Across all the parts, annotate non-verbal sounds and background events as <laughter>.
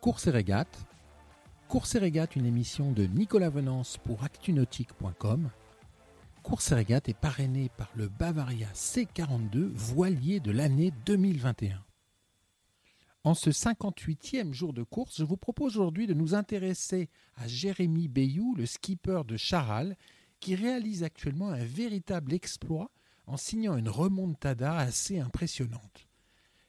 Course et régate. Course et régate, une émission de Nicolas Venance pour actunautique.com. Course et régate est parrainée par le Bavaria C42 voilier de l'année 2021. En ce 58e jour de course, je vous propose aujourd'hui de nous intéresser à Jérémy Bayou, le skipper de Charal, qui réalise actuellement un véritable exploit en signant une remontada assez impressionnante.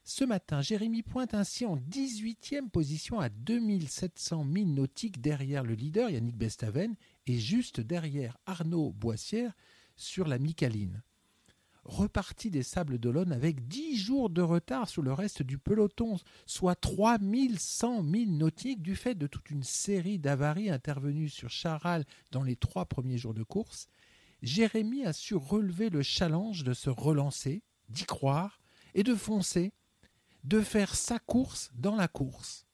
Ce matin, Jérémy pointe ainsi en 18e position à 2700 milles nautiques derrière le leader Yannick Bestaven et juste derrière Arnaud Boissière sur la Micaline. Reparti des Sables d'Olonne avec 10 jours de retard sur le reste du peloton, soit 3100 milles nautiques du fait de toute une série d'avaries intervenues sur Charal dans les trois premiers jours de course, Jérémy a su relever le challenge de se relancer, d'y croire et de foncer de faire sa course dans la course.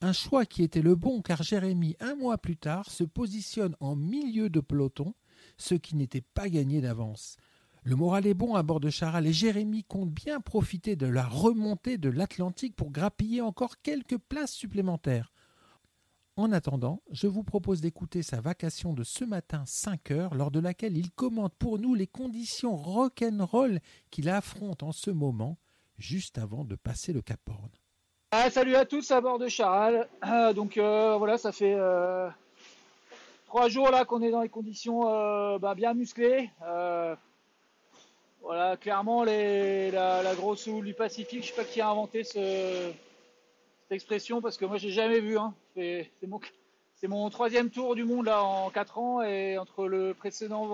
Un choix qui était le bon car Jérémy, un mois plus tard, se positionne en milieu de peloton, ce qui n'était pas gagné d'avance. Le moral est bon à bord de Charal et Jérémy compte bien profiter de la remontée de l'Atlantique pour grappiller encore quelques places supplémentaires. En attendant, je vous propose d'écouter sa vacation de ce matin 5 heures, lors de laquelle il commente pour nous les conditions rock'n'roll qu'il affronte en ce moment juste avant de passer le Cap Horn. Ah, salut à tous à bord de Charal. <clears throat> Donc euh, voilà, ça fait euh, trois jours là qu'on est dans les conditions euh, bah, bien musclées. voilà, clairement la, grosse houle du Pacifique, je sais pas qui a inventé cette expression parce que moi j'ai jamais vu. Hein. C'est mon, troisième tour du monde là en quatre ans et entre le précédent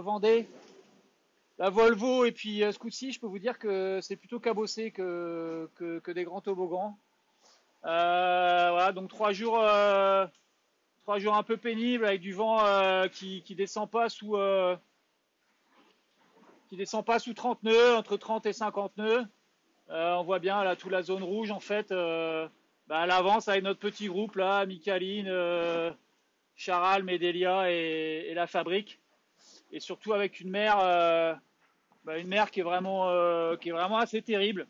Vendée la Volvo et puis euh, ce coup-ci, je peux vous dire que c'est plutôt cabossé que, des grands toboggans. Euh, voilà, donc trois jours, euh, trois jours un peu pénibles avec du vent qui, descend pas sous qui descend pas sous 30 nœuds, entre 30 et 50 nœuds. on voit bien là toute la zone rouge en fait. Bah, à l'avance avec notre petit groupe là, Micaline, Charal, Medelia et, la Fabrique. Et surtout avec une mer bah, une mer qui est vraiment euh, qui est vraiment assez terrible.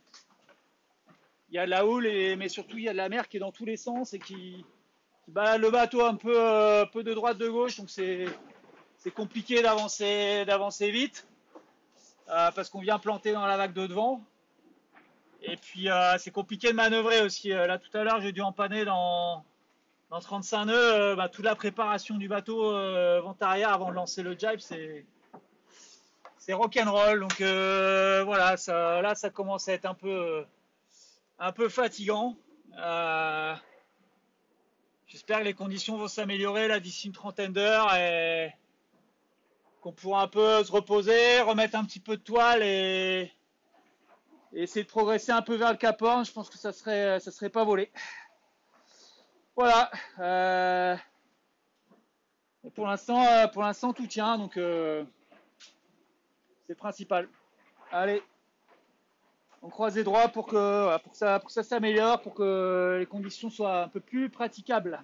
Il y a de la houle mais surtout il y a de la mer qui est dans tous les sens et qui, balade le bateau un peu euh, de droite de gauche donc c'est compliqué d'avancer d'avancer vite euh, parce qu'on vient planter dans la vague de devant. Et puis c'est compliqué de manœuvrer aussi. là tout à l'heure j'ai dû empanner dans dans 35 nœuds, bah, toute la préparation du bateau vent arrière avant de lancer le jibe, c'est c'est rock'n'roll. Donc euh, voilà, ça, là ça commence à être un peu, un peu fatigant. Euh, j'espère que les conditions vont s'améliorer là d'ici une trentaine d'heures et qu'on pourra un peu se reposer, remettre un petit peu de toile et, essayer de progresser un peu vers le Cap Horn. Je pense que ça serait, ça serait pas volé. Voilà. Euh, pour l'instant, pour l'instant tout tient. Donc c'est principal. Allez, on croise les droits pour que, pour ça, pour ça s'améliore, pour que les conditions soient un peu plus praticables.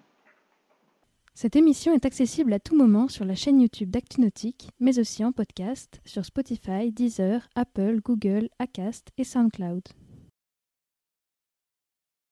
Cette émission est accessible à tout moment sur la chaîne YouTube d'ActuNautique, mais aussi en podcast sur Spotify, Deezer, Apple, Google, Acast et SoundCloud.